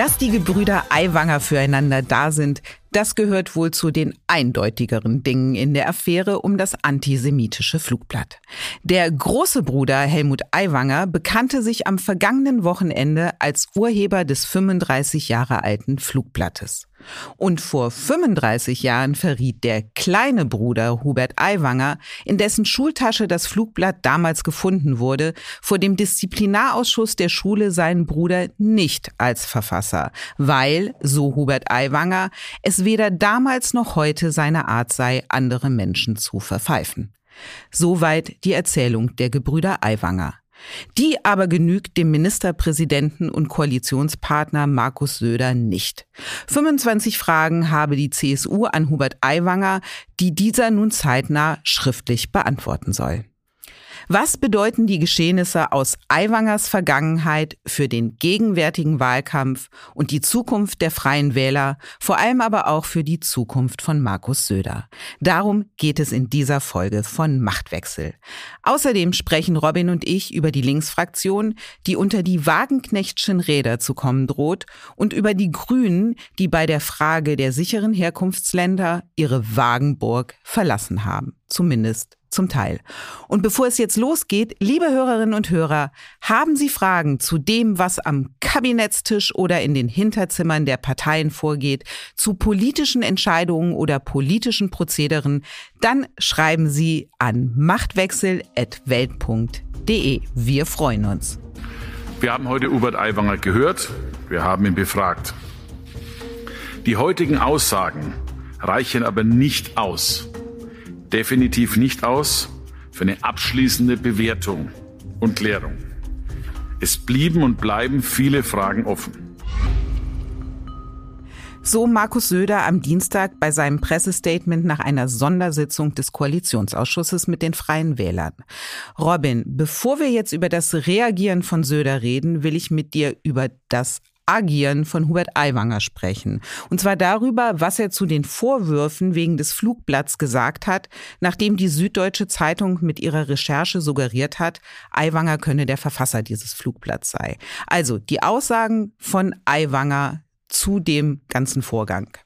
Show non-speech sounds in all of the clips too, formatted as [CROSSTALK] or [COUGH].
Dass die Gebrüder Aiwanger füreinander da sind, das gehört wohl zu den eindeutigeren Dingen in der Affäre um das antisemitische Flugblatt. Der große Bruder Helmut Aiwanger bekannte sich am vergangenen Wochenende als Urheber des 35 Jahre alten Flugblattes. Und vor 35 Jahren verriet der kleine Bruder Hubert Aiwanger, in dessen Schultasche das Flugblatt damals gefunden wurde, vor dem Disziplinarausschuss der Schule seinen Bruder nicht als Verfasser, weil, so Hubert Aiwanger, es weder damals noch heute seine Art sei, andere Menschen zu verpfeifen. Soweit die Erzählung der Gebrüder Aiwanger. Die aber genügt dem Ministerpräsidenten und Koalitionspartner Markus Söder nicht. 25 Fragen habe die CSU an Hubert Aiwanger, die dieser nun zeitnah schriftlich beantworten soll. Was bedeuten die Geschehnisse aus Aiwangers Vergangenheit für den gegenwärtigen Wahlkampf und die Zukunft der Freien Wähler, vor allem aber auch für die Zukunft von Markus Söder? Darum geht es in dieser Folge von Machtwechsel. Außerdem sprechen Robin und ich über die Linksfraktion, die unter die Wagenknechtschen Räder zu kommen droht und über die Grünen, die bei der Frage der sicheren Herkunftsländer ihre Wagenburg verlassen haben. Zumindest zum Teil. Und bevor es jetzt losgeht, liebe Hörerinnen und Hörer, haben Sie Fragen zu dem, was am Kabinettstisch oder in den Hinterzimmern der Parteien vorgeht, zu politischen Entscheidungen oder politischen Prozederen, dann schreiben Sie an machtwechsel.welt.de. Wir freuen uns. Wir haben heute Hubert Aiwanger gehört. Wir haben ihn befragt. Die heutigen Aussagen reichen aber nicht aus definitiv nicht aus für eine abschließende Bewertung und Klärung. Es blieben und bleiben viele Fragen offen. So Markus Söder am Dienstag bei seinem Pressestatement nach einer Sondersitzung des Koalitionsausschusses mit den Freien Wählern. Robin, bevor wir jetzt über das Reagieren von Söder reden, will ich mit dir über das Agieren von Hubert Aiwanger sprechen. Und zwar darüber, was er zu den Vorwürfen wegen des Flugblatts gesagt hat, nachdem die Süddeutsche Zeitung mit ihrer Recherche suggeriert hat, Aiwanger könne der Verfasser dieses Flugblatts sei. Also die Aussagen von Aiwanger zu dem ganzen Vorgang.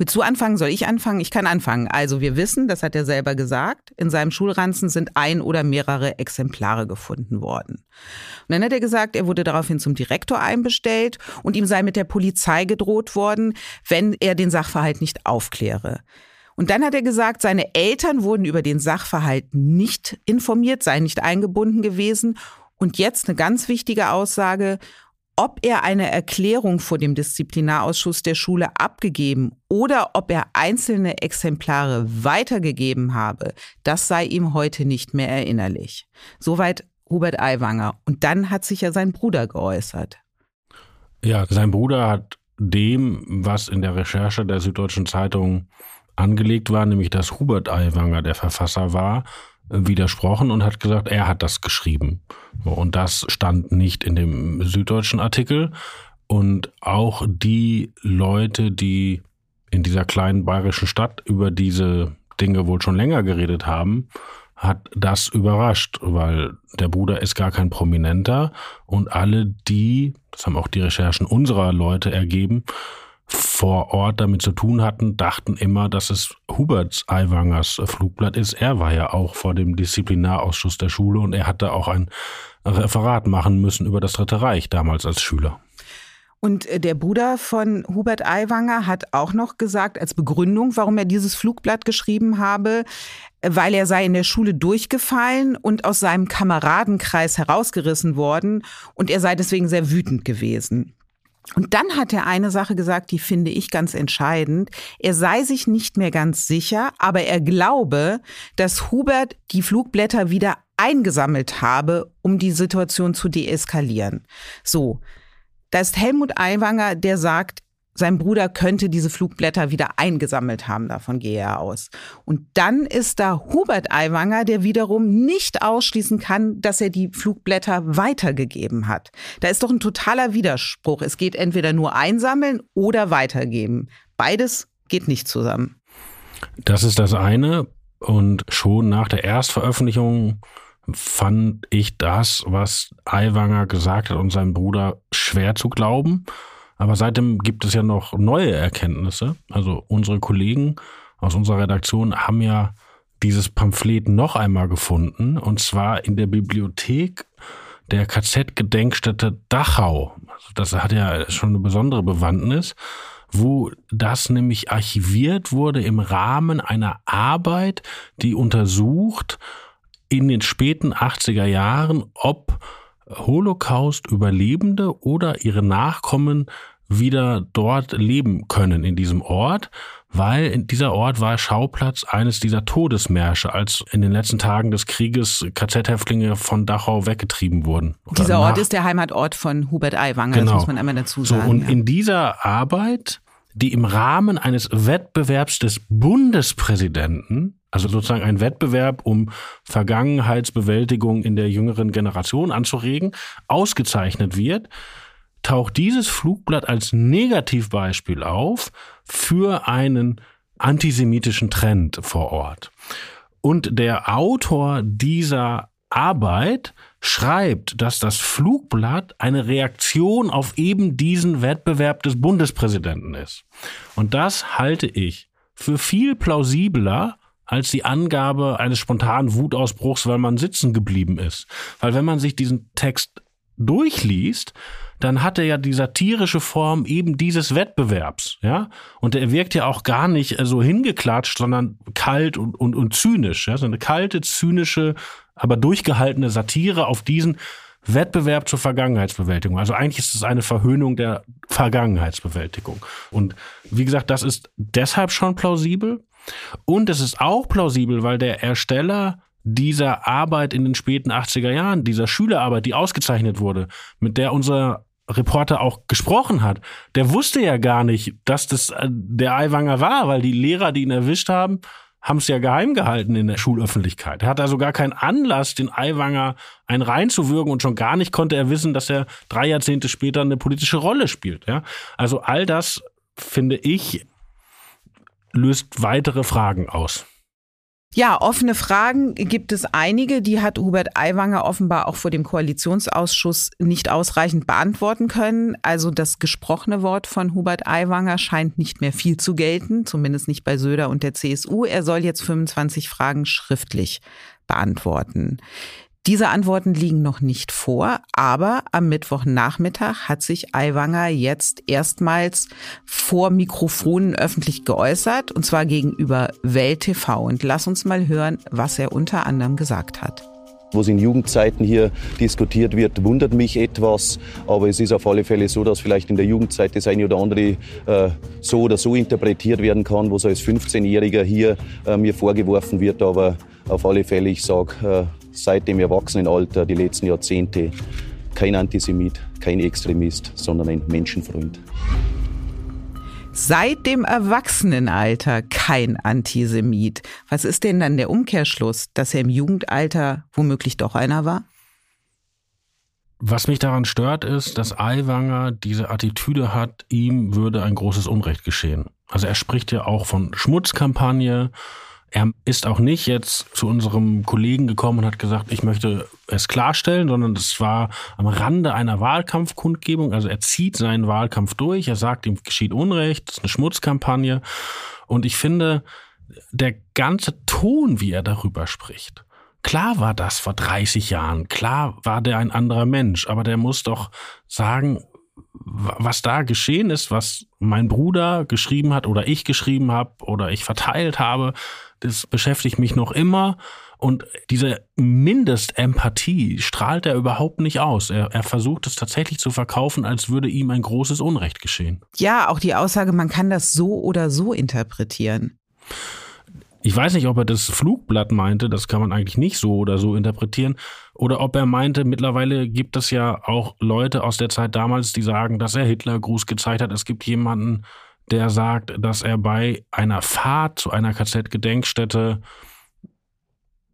Willst du anfangen? Soll ich anfangen? Ich kann anfangen. Also wir wissen, das hat er selber gesagt, in seinem Schulranzen sind ein oder mehrere Exemplare gefunden worden. Und dann hat er gesagt, er wurde daraufhin zum Direktor einbestellt und ihm sei mit der Polizei gedroht worden, wenn er den Sachverhalt nicht aufkläre. Und dann hat er gesagt, seine Eltern wurden über den Sachverhalt nicht informiert, seien nicht eingebunden gewesen. Und jetzt eine ganz wichtige Aussage ob er eine Erklärung vor dem Disziplinarausschuss der Schule abgegeben oder ob er einzelne Exemplare weitergegeben habe, das sei ihm heute nicht mehr erinnerlich. Soweit Hubert Aiwanger. Und dann hat sich ja sein Bruder geäußert. Ja, sein Bruder hat dem, was in der Recherche der Süddeutschen Zeitung angelegt war, nämlich dass Hubert Aiwanger der Verfasser war, widersprochen und hat gesagt, er hat das geschrieben. Und das stand nicht in dem süddeutschen Artikel. Und auch die Leute, die in dieser kleinen bayerischen Stadt über diese Dinge wohl schon länger geredet haben, hat das überrascht, weil der Bruder ist gar kein Prominenter und alle die, das haben auch die Recherchen unserer Leute ergeben, vor Ort damit zu tun hatten, dachten immer, dass es Huberts Aiwangers Flugblatt ist. Er war ja auch vor dem Disziplinarausschuss der Schule und er hatte auch ein Referat machen müssen über das Dritte Reich damals als Schüler. Und äh, der Bruder von Hubert Aiwanger hat auch noch gesagt, als Begründung, warum er dieses Flugblatt geschrieben habe, weil er sei in der Schule durchgefallen und aus seinem Kameradenkreis herausgerissen worden und er sei deswegen sehr wütend gewesen. Und dann hat er eine Sache gesagt, die finde ich ganz entscheidend. Er sei sich nicht mehr ganz sicher, aber er glaube, dass Hubert die Flugblätter wieder eingesammelt habe, um die Situation zu deeskalieren. So. Da ist Helmut Aiwanger, der sagt, sein Bruder könnte diese Flugblätter wieder eingesammelt haben, davon gehe er aus. Und dann ist da Hubert Aiwanger, der wiederum nicht ausschließen kann, dass er die Flugblätter weitergegeben hat. Da ist doch ein totaler Widerspruch. Es geht entweder nur einsammeln oder weitergeben. Beides geht nicht zusammen. Das ist das eine. Und schon nach der Erstveröffentlichung fand ich das, was Aiwanger gesagt hat und sein Bruder schwer zu glauben. Aber seitdem gibt es ja noch neue Erkenntnisse. Also unsere Kollegen aus unserer Redaktion haben ja dieses Pamphlet noch einmal gefunden, und zwar in der Bibliothek der KZ-Gedenkstätte Dachau. Also das hat ja schon eine besondere Bewandtnis, wo das nämlich archiviert wurde im Rahmen einer Arbeit, die untersucht in den späten 80er Jahren, ob Holocaust-Überlebende oder ihre Nachkommen wieder dort leben können in diesem Ort, weil dieser Ort war Schauplatz eines dieser Todesmärsche, als in den letzten Tagen des Krieges KZ-Häftlinge von Dachau weggetrieben wurden. Dieser Ort ist der Heimatort von Hubert Aiwanger, genau. das muss man einmal dazu sagen. So, und ja. in dieser Arbeit, die im Rahmen eines Wettbewerbs des Bundespräsidenten also sozusagen ein Wettbewerb, um Vergangenheitsbewältigung in der jüngeren Generation anzuregen, ausgezeichnet wird, taucht dieses Flugblatt als Negativbeispiel auf für einen antisemitischen Trend vor Ort. Und der Autor dieser Arbeit schreibt, dass das Flugblatt eine Reaktion auf eben diesen Wettbewerb des Bundespräsidenten ist. Und das halte ich für viel plausibler als die Angabe eines spontanen Wutausbruchs, weil man sitzen geblieben ist. Weil wenn man sich diesen Text durchliest, dann hat er ja die satirische Form eben dieses Wettbewerbs, ja. Und er wirkt ja auch gar nicht äh, so hingeklatscht, sondern kalt und, und, und zynisch, ja. So eine kalte, zynische, aber durchgehaltene Satire auf diesen Wettbewerb zur Vergangenheitsbewältigung. Also eigentlich ist es eine Verhöhnung der Vergangenheitsbewältigung. Und wie gesagt, das ist deshalb schon plausibel. Und es ist auch plausibel, weil der Ersteller dieser Arbeit in den späten 80er Jahren, dieser Schülerarbeit, die ausgezeichnet wurde, mit der unser Reporter auch gesprochen hat, der wusste ja gar nicht, dass das äh, der Aiwanger war, weil die Lehrer, die ihn erwischt haben, haben es ja geheim gehalten in der Schulöffentlichkeit. Er hat also gar keinen Anlass, den Aiwanger einen reinzuwürgen und schon gar nicht konnte er wissen, dass er drei Jahrzehnte später eine politische Rolle spielt. Ja? Also all das, finde ich, löst weitere Fragen aus. Ja, offene Fragen gibt es einige. Die hat Hubert Aiwanger offenbar auch vor dem Koalitionsausschuss nicht ausreichend beantworten können. Also das gesprochene Wort von Hubert Aiwanger scheint nicht mehr viel zu gelten, zumindest nicht bei Söder und der CSU. Er soll jetzt 25 Fragen schriftlich beantworten. Diese Antworten liegen noch nicht vor, aber am Mittwochnachmittag hat sich Aiwanger jetzt erstmals vor Mikrofonen öffentlich geäußert, und zwar gegenüber Welt TV. Und lass uns mal hören, was er unter anderem gesagt hat. Was in Jugendzeiten hier diskutiert wird, wundert mich etwas. Aber es ist auf alle Fälle so, dass vielleicht in der Jugendzeit das eine oder andere äh, so oder so interpretiert werden kann, was als 15-Jähriger hier äh, mir vorgeworfen wird. Aber auf alle Fälle, ich sage, äh, seit dem Erwachsenenalter, die letzten Jahrzehnte, kein Antisemit, kein Extremist, sondern ein Menschenfreund. Seit dem Erwachsenenalter kein Antisemit. Was ist denn dann der Umkehrschluss, dass er im Jugendalter womöglich doch einer war? Was mich daran stört, ist, dass Aiwanger diese Attitüde hat, ihm würde ein großes Unrecht geschehen. Also er spricht ja auch von Schmutzkampagne, er ist auch nicht jetzt zu unserem Kollegen gekommen und hat gesagt, ich möchte es klarstellen, sondern es war am Rande einer Wahlkampfkundgebung. Also er zieht seinen Wahlkampf durch. Er sagt, ihm geschieht Unrecht, es ist eine Schmutzkampagne. Und ich finde, der ganze Ton, wie er darüber spricht, Klar war das vor 30 Jahren, klar war der ein anderer Mensch, aber der muss doch sagen, was da geschehen ist, was mein Bruder geschrieben hat oder ich geschrieben habe oder ich verteilt habe, das beschäftigt mich noch immer. Und diese Mindestempathie strahlt er überhaupt nicht aus. Er, er versucht es tatsächlich zu verkaufen, als würde ihm ein großes Unrecht geschehen. Ja, auch die Aussage, man kann das so oder so interpretieren. Ich weiß nicht, ob er das Flugblatt meinte, das kann man eigentlich nicht so oder so interpretieren, oder ob er meinte, mittlerweile gibt es ja auch Leute aus der Zeit damals, die sagen, dass er Hitlergruß gezeigt hat. Es gibt jemanden, der sagt, dass er bei einer Fahrt zu einer KZ-Gedenkstätte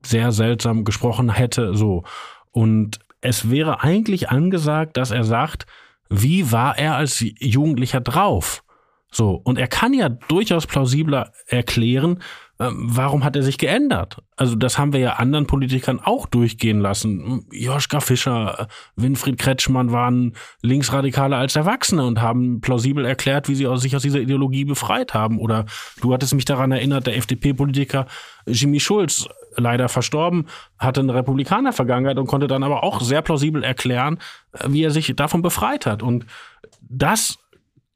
sehr seltsam gesprochen hätte, so. Und es wäre eigentlich angesagt, dass er sagt, wie war er als Jugendlicher drauf? So. Und er kann ja durchaus plausibler erklären, warum hat er sich geändert? Also das haben wir ja anderen Politikern auch durchgehen lassen. Joschka Fischer, äh, Winfried Kretschmann waren Linksradikale als Erwachsene und haben plausibel erklärt, wie sie sich aus dieser Ideologie befreit haben. Oder du hattest mich daran erinnert, der FDP-Politiker Jimmy Schulz, leider verstorben, hatte eine Republikaner-Vergangenheit und konnte dann aber auch sehr plausibel erklären, äh, wie er sich davon befreit hat. Und das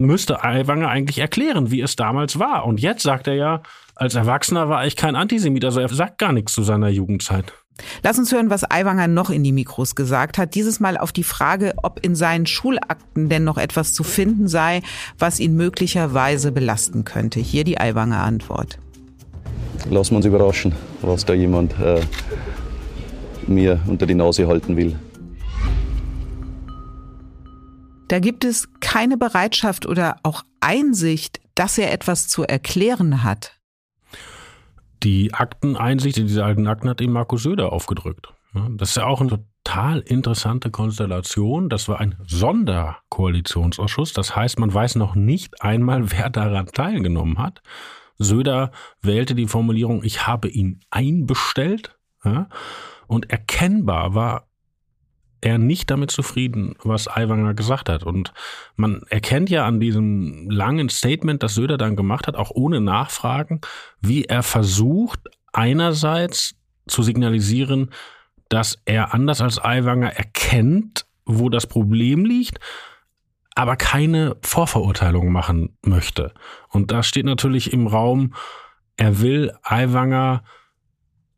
müsste Aiwanger eigentlich erklären, wie es damals war. Und jetzt sagt er ja, als Erwachsener war ich kein Antisemit, also er sagt gar nichts zu seiner Jugendzeit. Lass uns hören, was Aiwanger noch in die Mikros gesagt hat. Dieses Mal auf die Frage, ob in seinen Schulakten denn noch etwas zu finden sei, was ihn möglicherweise belasten könnte. Hier die Aiwanger Antwort. Lassen wir uns überraschen, was da jemand äh, mir unter die Nase halten will. Da gibt es keine Bereitschaft oder auch Einsicht, dass er etwas zu erklären hat. Die Akteneinsicht in diese alten Akten hat ihm Markus Söder aufgedrückt. Das ist ja auch eine total interessante Konstellation. Das war ein Sonderkoalitionsausschuss. Das heißt, man weiß noch nicht einmal, wer daran teilgenommen hat. Söder wählte die Formulierung, ich habe ihn einbestellt. Und erkennbar war er nicht damit zufrieden, was Aiwanger gesagt hat. Und man erkennt ja an diesem langen Statement, das Söder dann gemacht hat, auch ohne Nachfragen, wie er versucht, einerseits zu signalisieren, dass er anders als Aiwanger erkennt, wo das Problem liegt, aber keine Vorverurteilung machen möchte. Und da steht natürlich im Raum, er will Aiwanger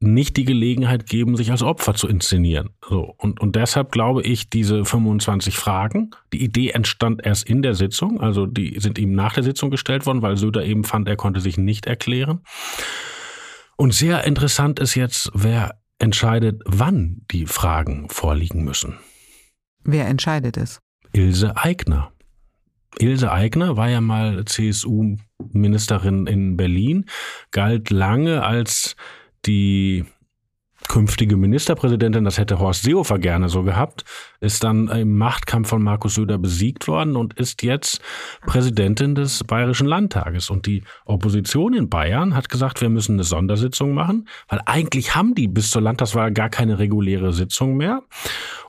nicht die Gelegenheit geben, sich als Opfer zu inszenieren. So, und, und deshalb glaube ich, diese 25 Fragen, die Idee entstand erst in der Sitzung, also die sind ihm nach der Sitzung gestellt worden, weil Söder eben fand, er konnte sich nicht erklären. Und sehr interessant ist jetzt, wer entscheidet, wann die Fragen vorliegen müssen. Wer entscheidet es? Ilse Aigner. Ilse Aigner war ja mal CSU-Ministerin in Berlin, galt lange als die künftige Ministerpräsidentin, das hätte Horst Seehofer gerne so gehabt, ist dann im Machtkampf von Markus Söder besiegt worden und ist jetzt Präsidentin des Bayerischen Landtages. Und die Opposition in Bayern hat gesagt, wir müssen eine Sondersitzung machen, weil eigentlich haben die bis zur Landtagswahl gar keine reguläre Sitzung mehr.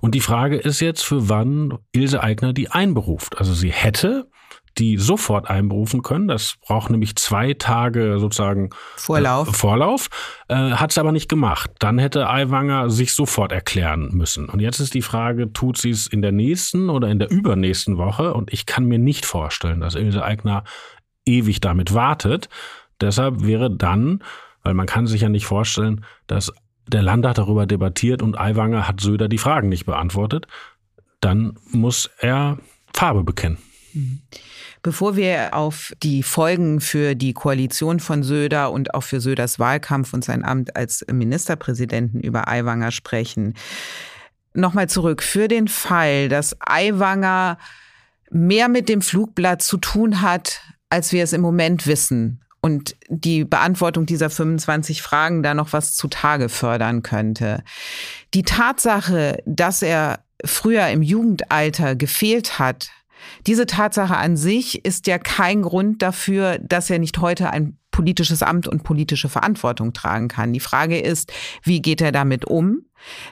Und die Frage ist jetzt, für wann Ilse Aigner die einberuft. Also sie hätte die sofort einberufen können. Das braucht nämlich zwei Tage sozusagen Vorlauf. Äh, Vorlauf. Äh, Hat es aber nicht gemacht. Dann hätte Aiwanger sich sofort erklären müssen. Und jetzt ist die Frage, tut sie es in der nächsten oder in der übernächsten Woche? Und ich kann mir nicht vorstellen, dass Ilse Aigner ewig damit wartet. Deshalb wäre dann, weil man kann sich ja nicht vorstellen, dass der Landtag darüber debattiert und Aiwanger hat Söder die Fragen nicht beantwortet, dann muss er Farbe bekennen. Mhm. Bevor wir auf die Folgen für die Koalition von Söder und auch für Söders Wahlkampf und sein Amt als Ministerpräsidenten über Aiwanger sprechen, nochmal zurück. Für den Fall, dass Aiwanger mehr mit dem Flugblatt zu tun hat, als wir es im Moment wissen und die Beantwortung dieser 25 Fragen da noch was zutage fördern könnte. Die Tatsache, dass er früher im Jugendalter gefehlt hat, diese Tatsache an sich ist ja kein Grund dafür, dass er nicht heute ein politisches Amt und politische Verantwortung tragen kann. Die Frage ist, wie geht er damit um?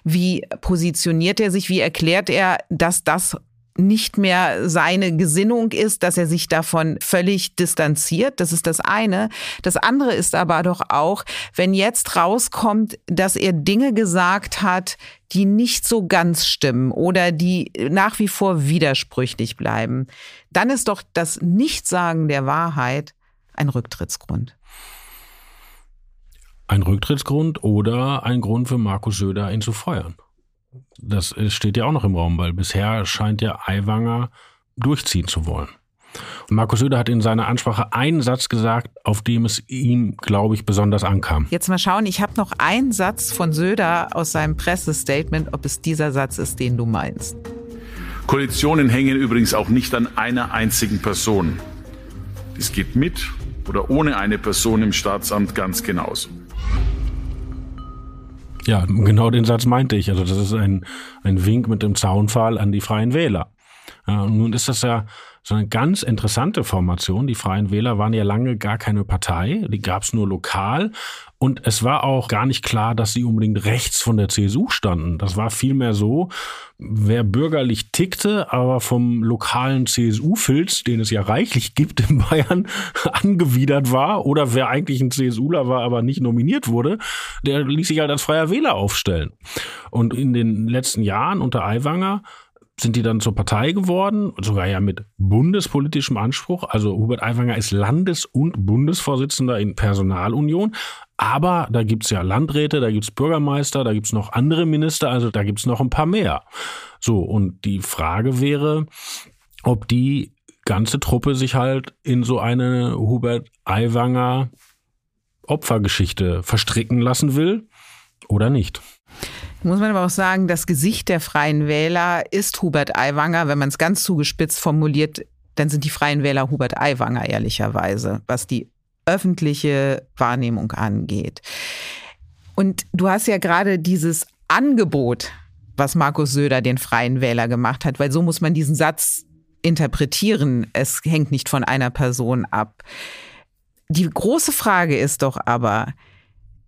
Wie positioniert er sich? Wie erklärt er, dass das nicht mehr seine Gesinnung ist, dass er sich davon völlig distanziert. Das ist das eine. Das andere ist aber doch auch, wenn jetzt rauskommt, dass er Dinge gesagt hat, die nicht so ganz stimmen oder die nach wie vor widersprüchlich bleiben, dann ist doch das Nichtsagen der Wahrheit ein Rücktrittsgrund. ein Rücktrittsgrund oder ein Grund für Markus Söder, ihn zu feuern. Das steht ja auch noch im Raum, weil bisher scheint ja Aiwanger durchziehen zu wollen. Und Markus Söder hat in seiner Ansprache einen Satz gesagt, auf dem es ihm, glaube ich, besonders ankam. Jetzt mal schauen, ich habe noch einen Satz von Söder aus seinem Pressestatement, ob es dieser Satz ist, den du meinst. Koalitionen hängen übrigens auch nicht an einer einzigen Person. Dies geht mit oder ohne eine Person im Staatsamt ganz genauso. Ja, genau den Satz meinte ich. Also das ist ein, ein Wink mit dem Zaunpfahl an die Freien Wähler. Ja, nun ist das ja so eine ganz interessante Formation. Die Freien Wähler waren ja lange gar keine Partei, die gab es nur lokal. Und es war auch gar nicht klar, dass sie unbedingt rechts von der CSU standen. Das war vielmehr so, wer bürgerlich tickte, aber vom lokalen CSU-Filz, den es ja reichlich gibt in Bayern, [LAUGHS] angewidert war, oder wer eigentlich ein CSUler war, aber nicht nominiert wurde, der ließ sich halt als freier Wähler aufstellen. Und in den letzten Jahren unter Aiwanger sind die dann zur Partei geworden, sogar ja mit bundespolitischem Anspruch. Also Hubert Aiwanger ist Landes- und Bundesvorsitzender in Personalunion. Aber da gibt's ja Landräte, da gibt's Bürgermeister, da gibt's noch andere Minister, also da gibt's noch ein paar mehr. So, und die Frage wäre, ob die ganze Truppe sich halt in so eine Hubert Aiwanger Opfergeschichte verstricken lassen will oder nicht. Muss man aber auch sagen, das Gesicht der Freien Wähler ist Hubert Aiwanger. Wenn man es ganz zugespitzt formuliert, dann sind die Freien Wähler Hubert Aiwanger ehrlicherweise, was die öffentliche Wahrnehmung angeht. Und du hast ja gerade dieses Angebot, was Markus Söder den Freien Wähler gemacht hat, weil so muss man diesen Satz interpretieren. Es hängt nicht von einer Person ab. Die große Frage ist doch aber,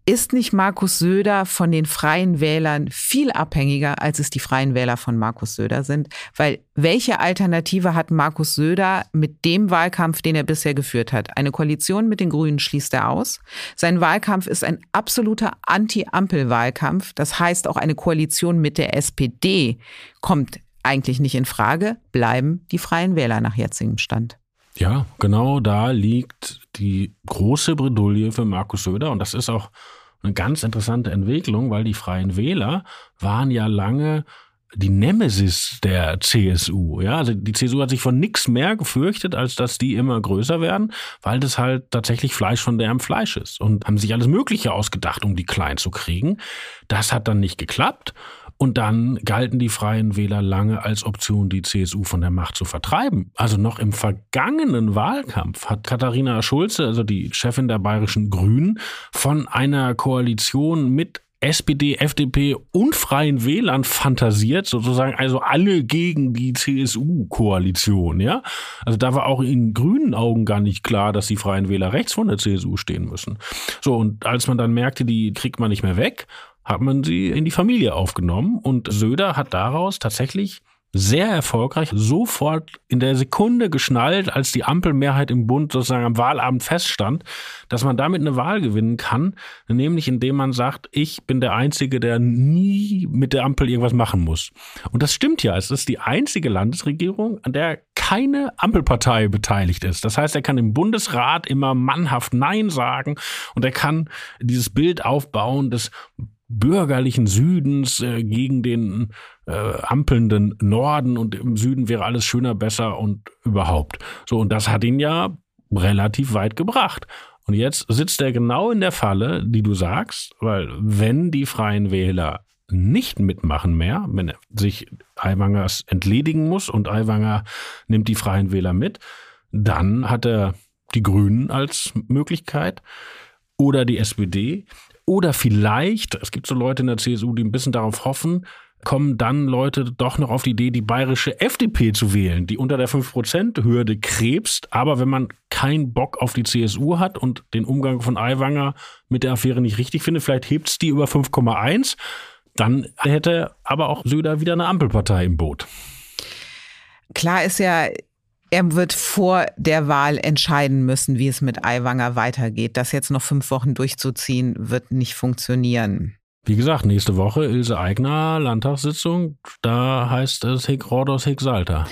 ist nicht Markus Söder von den Freien Wählern viel abhängiger, als es die Freien Wähler von Markus Söder sind? Weil welche Alternative hat Markus Söder mit dem Wahlkampf, den er bisher geführt hat? Eine Koalition mit den Grünen schließt er aus. Sein Wahlkampf ist ein absoluter Anti-Ampel-Wahlkampf. Das heißt, auch eine Koalition mit der SPD kommt eigentlich nicht in Frage. Bleiben die Freien Wähler nach jetzigem Stand. Ja, genau da liegt die große Bredouille für Markus Söder. Und das ist auch eine ganz interessante Entwicklung, weil die Freien Wähler waren ja lange die Nemesis der CSU. Ja, also die CSU hat sich von nichts mehr gefürchtet, als dass die immer größer werden, weil das halt tatsächlich Fleisch von deren Fleisch ist und haben sich alles Mögliche ausgedacht, um die klein zu kriegen. Das hat dann nicht geklappt. Und dann galten die Freien Wähler lange als Option, die CSU von der Macht zu vertreiben. Also noch im vergangenen Wahlkampf hat Katharina Schulze, also die Chefin der bayerischen Grünen, von einer Koalition mit SPD, FDP und Freien Wählern fantasiert, sozusagen also alle gegen die CSU-Koalition, ja. Also da war auch in grünen Augen gar nicht klar, dass die Freien Wähler rechts von der CSU stehen müssen. So, und als man dann merkte, die kriegt man nicht mehr weg, hat man sie in die Familie aufgenommen und Söder hat daraus tatsächlich sehr erfolgreich sofort in der Sekunde geschnallt, als die Ampelmehrheit im Bund sozusagen am Wahlabend feststand, dass man damit eine Wahl gewinnen kann, nämlich indem man sagt, ich bin der Einzige, der nie mit der Ampel irgendwas machen muss. Und das stimmt ja. Es ist die einzige Landesregierung, an der keine Ampelpartei beteiligt ist. Das heißt, er kann im Bundesrat immer mannhaft Nein sagen und er kann dieses Bild aufbauen des bürgerlichen Südens äh, gegen den äh, ampelnden Norden und im Süden wäre alles schöner, besser und überhaupt. So, und das hat ihn ja relativ weit gebracht. Und jetzt sitzt er genau in der Falle, die du sagst, weil wenn die Freien Wähler nicht mitmachen mehr, wenn sich Aiwangers entledigen muss und Aiwanger nimmt die Freien Wähler mit, dann hat er die Grünen als Möglichkeit oder die SPD. Oder vielleicht, es gibt so Leute in der CSU, die ein bisschen darauf hoffen, kommen dann Leute doch noch auf die Idee, die bayerische FDP zu wählen, die unter der 5%-Hürde krebst. Aber wenn man keinen Bock auf die CSU hat und den Umgang von Aiwanger mit der Affäre nicht richtig findet, vielleicht hebt es die über 5,1, dann hätte aber auch Söder wieder eine Ampelpartei im Boot. Klar ist ja, er wird vor der Wahl entscheiden müssen, wie es mit Aiwanger weitergeht. Das jetzt noch fünf Wochen durchzuziehen, wird nicht funktionieren. Wie gesagt, nächste Woche Ilse Aigner, Landtagssitzung, da heißt es Hick Rodos, Hick Salter.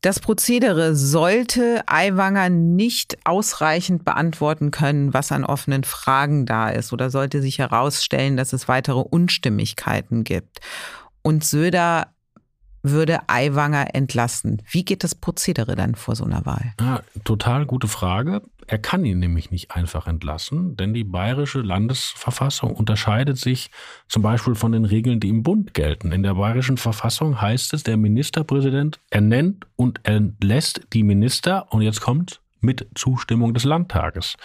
Das Prozedere sollte Aiwanger nicht ausreichend beantworten können, was an offenen Fragen da ist, oder sollte sich herausstellen, dass es weitere Unstimmigkeiten gibt. Und Söder würde Aiwanger entlassen. Wie geht das Prozedere dann vor so einer Wahl? Ja, total gute Frage. Er kann ihn nämlich nicht einfach entlassen, denn die bayerische Landesverfassung unterscheidet sich zum Beispiel von den Regeln, die im Bund gelten. In der bayerischen Verfassung heißt es, der Ministerpräsident ernennt und entlässt die Minister und jetzt kommt mit Zustimmung des Landtages.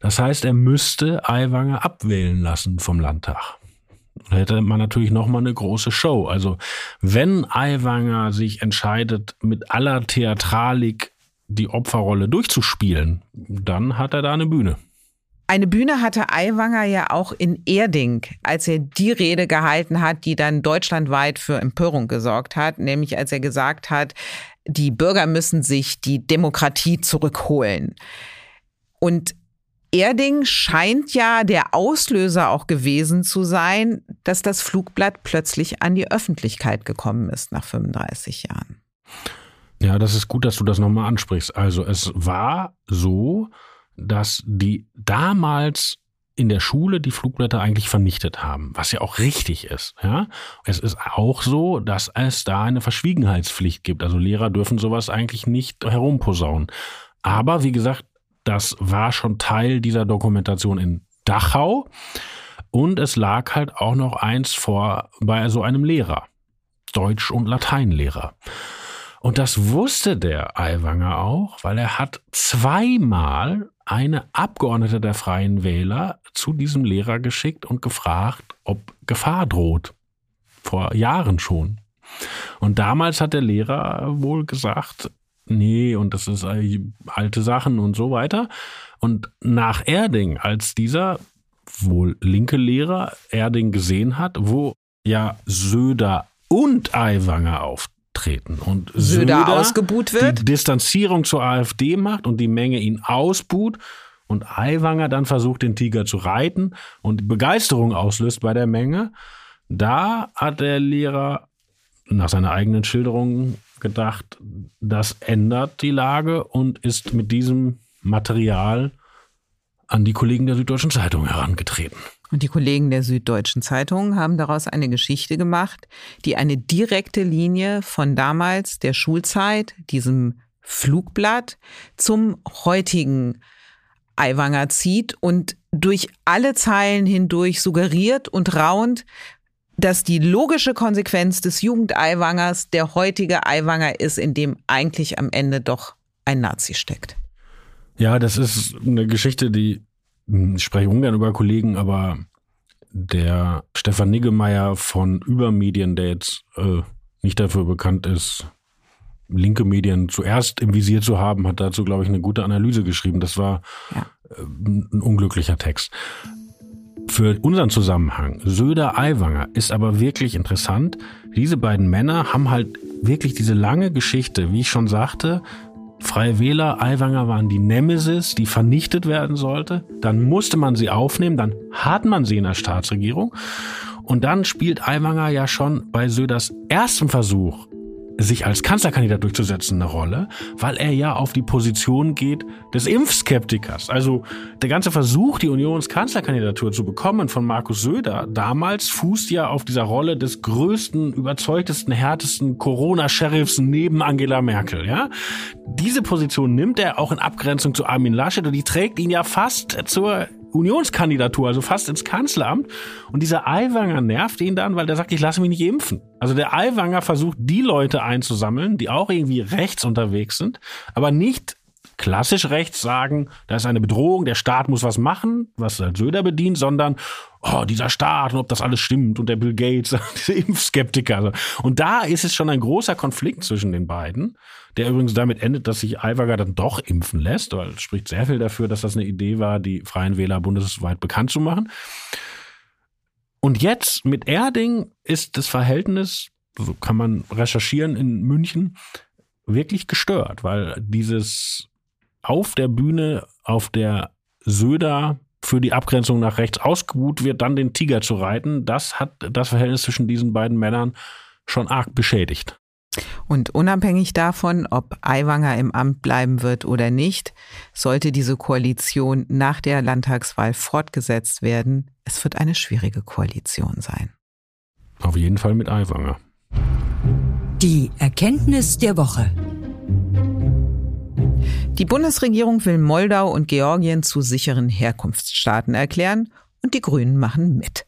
Das heißt, er müsste Aiwanger abwählen lassen vom Landtag. Hätte man natürlich nochmal eine große Show. Also wenn Aiwanger sich entscheidet, mit aller Theatralik die Opferrolle durchzuspielen, dann hat er da eine Bühne. Eine Bühne hatte Aiwanger ja auch in Erding, als er die Rede gehalten hat, die dann deutschlandweit für Empörung gesorgt hat, nämlich als er gesagt hat, die Bürger müssen sich die Demokratie zurückholen. Und Erding scheint ja der Auslöser auch gewesen zu sein, dass das Flugblatt plötzlich an die Öffentlichkeit gekommen ist nach 35 Jahren. Ja, das ist gut, dass du das nochmal ansprichst. Also es war so, dass die damals in der Schule die Flugblätter eigentlich vernichtet haben, was ja auch richtig ist. Ja, es ist auch so, dass es da eine Verschwiegenheitspflicht gibt. Also Lehrer dürfen sowas eigentlich nicht herumposaunen. Aber wie gesagt, das war schon Teil dieser Dokumentation in Dachau. Und es lag halt auch noch eins vor bei so einem Lehrer. Deutsch- und Lateinlehrer. Und das wusste der Aiwanger auch, weil er hat zweimal eine Abgeordnete der Freien Wähler zu diesem Lehrer geschickt und gefragt, ob Gefahr droht. Vor Jahren schon. Und damals hat der Lehrer wohl gesagt, nee, und das ist alte Sachen und so weiter. Und nach Erding, als dieser wohl linke Lehrer Erding gesehen hat, wo ja Söder und Aiwanger auftreten und Söder, Söder ausgebuht wird, die Distanzierung zur AfD macht und die Menge ihn ausbuht und Aiwanger dann versucht, den Tiger zu reiten und Begeisterung auslöst bei der Menge, da hat der Lehrer nach seiner eigenen Schilderung gedacht, das ändert die Lage und ist mit diesem Material an die Kollegen der Süddeutschen Zeitung herangetreten. Und die Kollegen der Süddeutschen Zeitung haben daraus eine Geschichte gemacht, die eine direkte Linie von damals der Schulzeit, diesem Flugblatt, zum heutigen Aiwanger zieht und durch alle Zeilen hindurch suggeriert und raunt, dass die logische Konsequenz des Jugend-Aiwangers der heutige Aiwanger ist, in dem eigentlich am Ende doch ein Nazi steckt. Ja, das ist eine Geschichte, die hm, ich spreche ungern über Kollegen, aber der Stefan Niggemeier von Übermedien, der jetzt äh, nicht dafür bekannt ist, linke Medien zuerst im Visier zu haben, hat dazu, glaube ich, eine gute Analyse geschrieben. Das war ja. äh, ein unglücklicher Text für unseren Zusammenhang, Söder Aiwanger, ist aber wirklich interessant. Diese beiden Männer haben halt wirklich diese lange Geschichte, wie ich schon sagte. Freie Wähler, Aiwanger waren die Nemesis, die vernichtet werden sollte. Dann musste man sie aufnehmen, dann hat man sie in der Staatsregierung. Und dann spielt Aiwanger ja schon bei Söders ersten Versuch, sich als Kanzlerkandidat durchzusetzen eine Rolle, weil er ja auf die Position geht des Impfskeptikers. Also der ganze Versuch, die Unionskanzlerkandidatur zu bekommen von Markus Söder damals fußt ja auf dieser Rolle des größten, überzeugtesten, härtesten Corona-Sheriffs neben Angela Merkel. Ja, diese Position nimmt er auch in Abgrenzung zu Armin Laschet und die trägt ihn ja fast zur Unionskandidatur, also fast ins Kanzleramt. Und dieser Aiwanger nervt ihn dann, weil der sagt, ich lasse mich nicht impfen. Also der Aiwanger versucht, die Leute einzusammeln, die auch irgendwie rechts unterwegs sind, aber nicht klassisch rechts sagen, da ist eine Bedrohung, der Staat muss was machen, was Söder bedient, sondern oh, dieser Staat und ob das alles stimmt und der Bill Gates, [LAUGHS] diese Impfskeptiker. Und da ist es schon ein großer Konflikt zwischen den beiden der übrigens damit endet, dass sich Aiwanger dann doch impfen lässt, weil es spricht sehr viel dafür, dass das eine Idee war, die Freien Wähler bundesweit bekannt zu machen. Und jetzt mit Erding ist das Verhältnis, so kann man recherchieren in München, wirklich gestört, weil dieses auf der Bühne, auf der Söder für die Abgrenzung nach rechts ausgebuht wird, dann den Tiger zu reiten, das hat das Verhältnis zwischen diesen beiden Männern schon arg beschädigt. Und unabhängig davon, ob Aiwanger im Amt bleiben wird oder nicht, sollte diese Koalition nach der Landtagswahl fortgesetzt werden, es wird eine schwierige Koalition sein. Auf jeden Fall mit Aiwanger. Die Erkenntnis der Woche. Die Bundesregierung will Moldau und Georgien zu sicheren Herkunftsstaaten erklären und die Grünen machen mit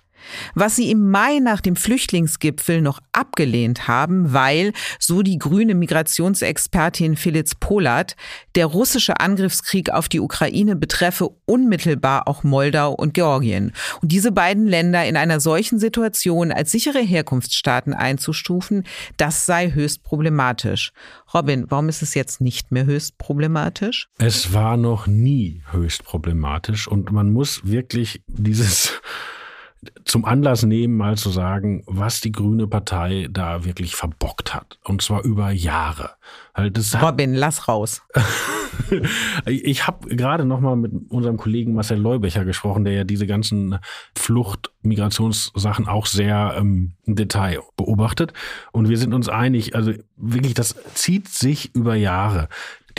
was sie im Mai nach dem Flüchtlingsgipfel noch abgelehnt haben, weil, so die grüne Migrationsexpertin Felix Polat, der russische Angriffskrieg auf die Ukraine betreffe unmittelbar auch Moldau und Georgien. Und diese beiden Länder in einer solchen Situation als sichere Herkunftsstaaten einzustufen, das sei höchst problematisch. Robin, warum ist es jetzt nicht mehr höchst problematisch? Es war noch nie höchst problematisch und man muss wirklich dieses zum Anlass nehmen, mal zu sagen, was die Grüne Partei da wirklich verbockt hat. Und zwar über Jahre. Das Robin, lass raus. [LAUGHS] ich habe gerade noch mal mit unserem Kollegen Marcel Leubecher gesprochen, der ja diese ganzen Flucht, Migrationssachen auch sehr ähm, im Detail beobachtet. Und wir sind uns einig, also wirklich, das zieht sich über Jahre.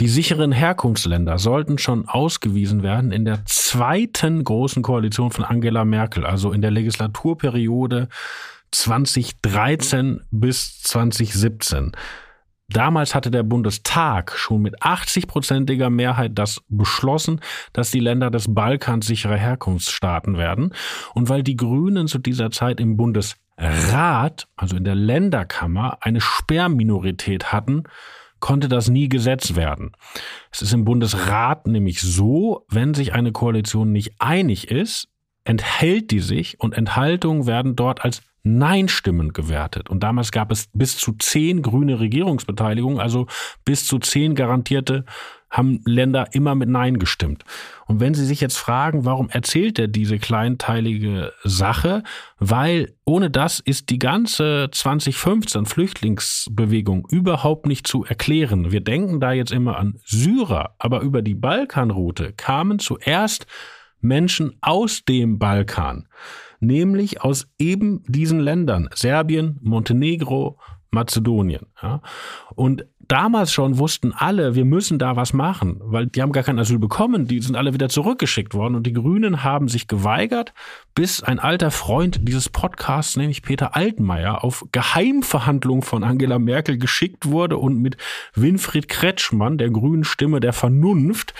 Die sicheren Herkunftsländer sollten schon ausgewiesen werden in der zweiten großen Koalition von Angela Merkel, also in der Legislaturperiode 2013 bis 2017. Damals hatte der Bundestag schon mit 80-prozentiger Mehrheit das beschlossen, dass die Länder des Balkans sichere Herkunftsstaaten werden. Und weil die Grünen zu dieser Zeit im Bundesrat, also in der Länderkammer, eine Sperrminorität hatten, konnte das nie gesetzt werden. Es ist im Bundesrat nämlich so, wenn sich eine Koalition nicht einig ist, enthält die sich und Enthaltungen werden dort als Nein-Stimmen gewertet. Und damals gab es bis zu zehn grüne Regierungsbeteiligungen, also bis zu zehn garantierte haben Länder immer mit Nein gestimmt. Und wenn Sie sich jetzt fragen, warum erzählt er diese kleinteilige Sache? Weil ohne das ist die ganze 2015 Flüchtlingsbewegung überhaupt nicht zu erklären. Wir denken da jetzt immer an Syrer, aber über die Balkanroute kamen zuerst Menschen aus dem Balkan, nämlich aus eben diesen Ländern, Serbien, Montenegro, Mazedonien. Ja. Und damals schon wussten alle, wir müssen da was machen, weil die haben gar kein Asyl bekommen, die sind alle wieder zurückgeschickt worden und die Grünen haben sich geweigert, bis ein alter Freund dieses Podcasts, nämlich Peter Altmaier, auf Geheimverhandlungen von Angela Merkel geschickt wurde und mit Winfried Kretschmann, der grünen Stimme der Vernunft,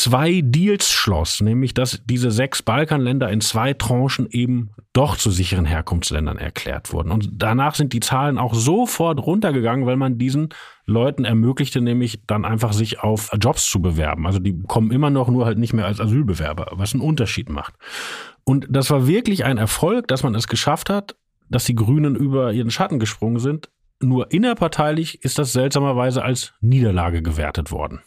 zwei Deals schloss, nämlich dass diese sechs Balkanländer in zwei Tranchen eben doch zu sicheren Herkunftsländern erklärt wurden. Und danach sind die Zahlen auch sofort runtergegangen, weil man diesen Leuten ermöglichte, nämlich dann einfach sich auf Jobs zu bewerben. Also die kommen immer noch nur halt nicht mehr als Asylbewerber, was einen Unterschied macht. Und das war wirklich ein Erfolg, dass man es geschafft hat, dass die Grünen über ihren Schatten gesprungen sind. Nur innerparteilich ist das seltsamerweise als Niederlage gewertet worden.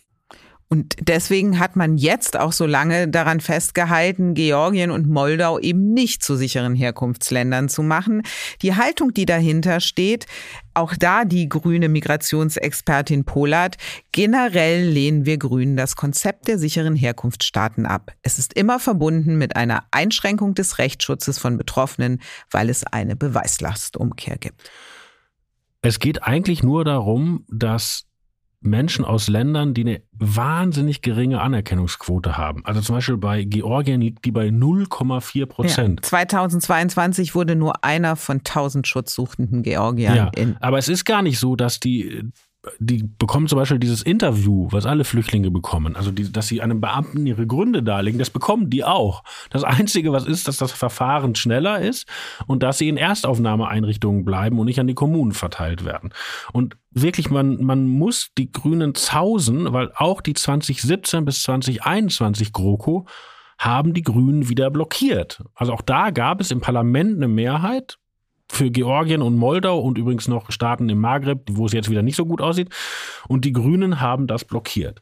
Und deswegen hat man jetzt auch so lange daran festgehalten, Georgien und Moldau eben nicht zu sicheren Herkunftsländern zu machen. Die Haltung, die dahinter steht, auch da die grüne Migrationsexpertin Polat, generell lehnen wir Grünen das Konzept der sicheren Herkunftsstaaten ab. Es ist immer verbunden mit einer Einschränkung des Rechtsschutzes von Betroffenen, weil es eine Beweislastumkehr gibt. Es geht eigentlich nur darum, dass Menschen aus Ländern, die eine wahnsinnig geringe Anerkennungsquote haben. Also zum Beispiel bei Georgien liegt die bei 0,4 Prozent. Ja, 2022 wurde nur einer von 1000 schutzsuchenden Georgiern ja. Aber es ist gar nicht so, dass die die bekommen zum Beispiel dieses Interview, was alle Flüchtlinge bekommen, also die, dass sie einem Beamten ihre Gründe darlegen, das bekommen die auch. Das Einzige, was ist, dass das Verfahren schneller ist und dass sie in Erstaufnahmeeinrichtungen bleiben und nicht an die Kommunen verteilt werden. Und wirklich, man, man muss die Grünen zausen, weil auch die 2017 bis 2021 GroKo haben die Grünen wieder blockiert. Also auch da gab es im Parlament eine Mehrheit, für Georgien und Moldau und übrigens noch Staaten im Maghreb, wo es jetzt wieder nicht so gut aussieht. Und die Grünen haben das blockiert.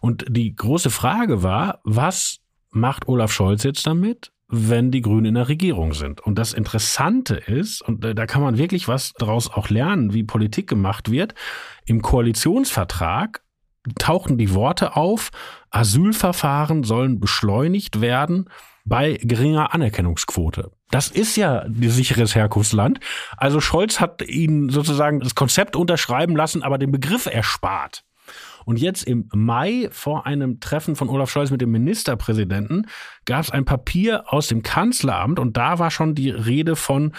Und die große Frage war, was macht Olaf Scholz jetzt damit? wenn die Grünen in der Regierung sind. Und das Interessante ist, und da kann man wirklich was daraus auch lernen, wie Politik gemacht wird, im Koalitionsvertrag tauchten die Worte auf, Asylverfahren sollen beschleunigt werden bei geringer Anerkennungsquote. Das ist ja ein sicheres Herkunftsland. Also Scholz hat ihnen sozusagen das Konzept unterschreiben lassen, aber den Begriff erspart. Und jetzt im Mai vor einem Treffen von Olaf Scholz mit dem Ministerpräsidenten gab es ein Papier aus dem Kanzleramt und da war schon die Rede von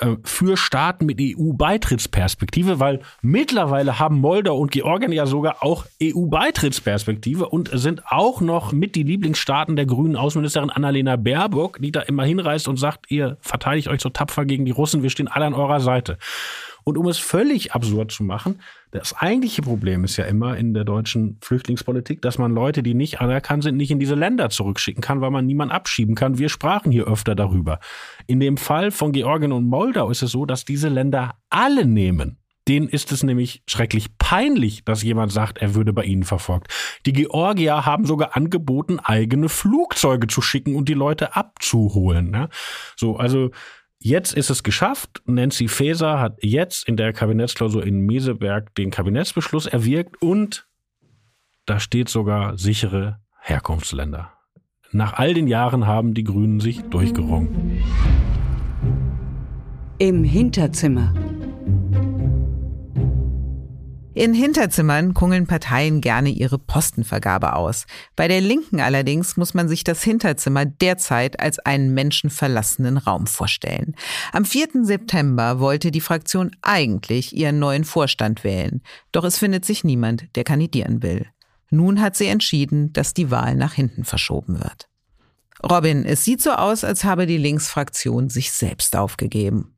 äh, für Staaten mit EU-Beitrittsperspektive, weil mittlerweile haben Moldau und Georgien ja sogar auch EU-Beitrittsperspektive und sind auch noch mit die Lieblingsstaaten der grünen Außenministerin Annalena Baerbock, die da immer hinreist und sagt, ihr verteidigt euch so tapfer gegen die Russen, wir stehen alle an eurer Seite. Und um es völlig absurd zu machen, das eigentliche Problem ist ja immer in der deutschen Flüchtlingspolitik, dass man Leute, die nicht anerkannt sind, nicht in diese Länder zurückschicken kann, weil man niemanden abschieben kann. Wir sprachen hier öfter darüber. In dem Fall von Georgien und Moldau ist es so, dass diese Länder alle nehmen. Denen ist es nämlich schrecklich peinlich, dass jemand sagt, er würde bei ihnen verfolgt. Die Georgier haben sogar angeboten, eigene Flugzeuge zu schicken und die Leute abzuholen. Ne? So, also Jetzt ist es geschafft. Nancy Faeser hat jetzt in der Kabinettsklausur in Meseberg den Kabinettsbeschluss erwirkt und da steht sogar sichere Herkunftsländer. Nach all den Jahren haben die Grünen sich durchgerungen. Im Hinterzimmer. In Hinterzimmern kungeln Parteien gerne ihre Postenvergabe aus. Bei der Linken allerdings muss man sich das Hinterzimmer derzeit als einen menschenverlassenen Raum vorstellen. Am 4. September wollte die Fraktion eigentlich ihren neuen Vorstand wählen. Doch es findet sich niemand, der kandidieren will. Nun hat sie entschieden, dass die Wahl nach hinten verschoben wird. Robin, es sieht so aus, als habe die Linksfraktion sich selbst aufgegeben.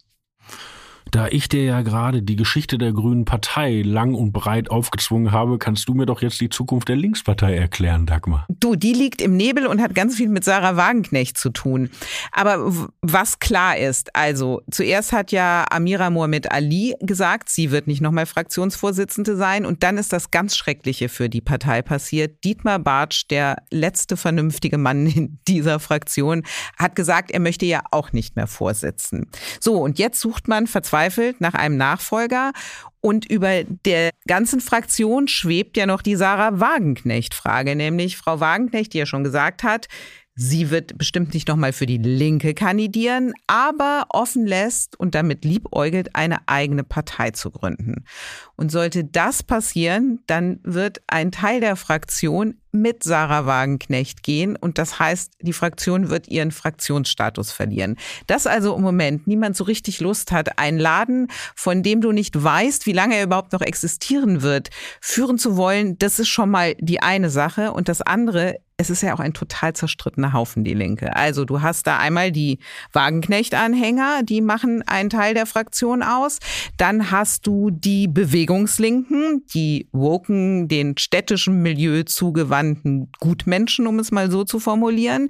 Da ich dir ja gerade die Geschichte der Grünen Partei lang und breit aufgezwungen habe, kannst du mir doch jetzt die Zukunft der Linkspartei erklären, Dagmar. Du, die liegt im Nebel und hat ganz viel mit Sarah Wagenknecht zu tun. Aber was klar ist, also zuerst hat ja Amira Mohamed Ali gesagt, sie wird nicht nochmal Fraktionsvorsitzende sein. Und dann ist das ganz Schreckliche für die Partei passiert. Dietmar Bartsch, der letzte vernünftige Mann in dieser Fraktion, hat gesagt, er möchte ja auch nicht mehr vorsitzen. So, und jetzt sucht man verzweifelt verzweifelt nach einem Nachfolger. Und über der ganzen Fraktion schwebt ja noch die Sarah Wagenknecht-Frage, nämlich Frau Wagenknecht, die ja schon gesagt hat, Sie wird bestimmt nicht nochmal für die Linke kandidieren, aber offen lässt und damit liebäugelt, eine eigene Partei zu gründen. Und sollte das passieren, dann wird ein Teil der Fraktion mit Sarah Wagenknecht gehen und das heißt, die Fraktion wird ihren Fraktionsstatus verlieren. Dass also im Moment niemand so richtig Lust hat, einen Laden, von dem du nicht weißt, wie lange er überhaupt noch existieren wird, führen zu wollen, das ist schon mal die eine Sache und das andere es ist ja auch ein total zerstrittener Haufen, die Linke. Also du hast da einmal die Wagenknecht-Anhänger, die machen einen Teil der Fraktion aus. Dann hast du die Bewegungslinken, die woken, den städtischen Milieu zugewandten Gutmenschen, um es mal so zu formulieren.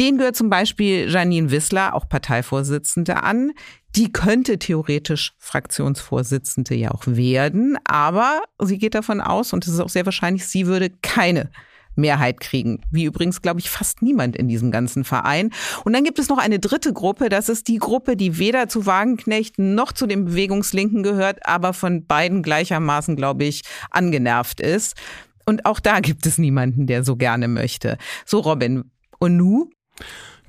Den gehört zum Beispiel Janine Wissler, auch Parteivorsitzende, an. Die könnte theoretisch Fraktionsvorsitzende ja auch werden, aber sie geht davon aus, und es ist auch sehr wahrscheinlich, sie würde keine Mehrheit kriegen. Wie übrigens, glaube ich, fast niemand in diesem ganzen Verein. Und dann gibt es noch eine dritte Gruppe. Das ist die Gruppe, die weder zu Wagenknecht noch zu den Bewegungslinken gehört, aber von beiden gleichermaßen, glaube ich, angenervt ist. Und auch da gibt es niemanden, der so gerne möchte. So, Robin. Und nu?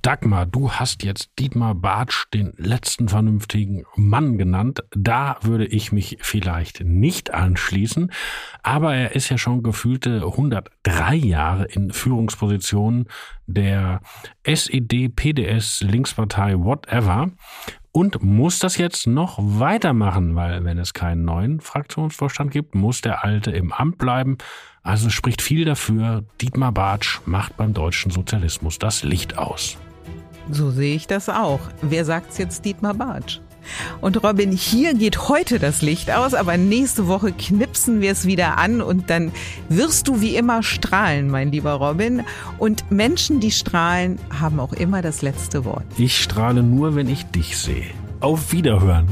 Dagmar, du hast jetzt Dietmar Bartsch den letzten vernünftigen Mann genannt. Da würde ich mich vielleicht nicht anschließen. Aber er ist ja schon gefühlte 103 Jahre in Führungspositionen der SED, PDS, Linkspartei, whatever. Und muss das jetzt noch weitermachen, weil wenn es keinen neuen Fraktionsvorstand gibt, muss der alte im Amt bleiben. Also spricht viel dafür, Dietmar Bartsch macht beim deutschen Sozialismus das Licht aus. So sehe ich das auch. Wer sagt's jetzt Dietmar Bartsch? Und Robin, hier geht heute das Licht aus, aber nächste Woche knipsen wir es wieder an und dann wirst du wie immer strahlen, mein lieber Robin. Und Menschen, die strahlen, haben auch immer das letzte Wort. Ich strahle nur, wenn ich dich sehe. Auf Wiederhören.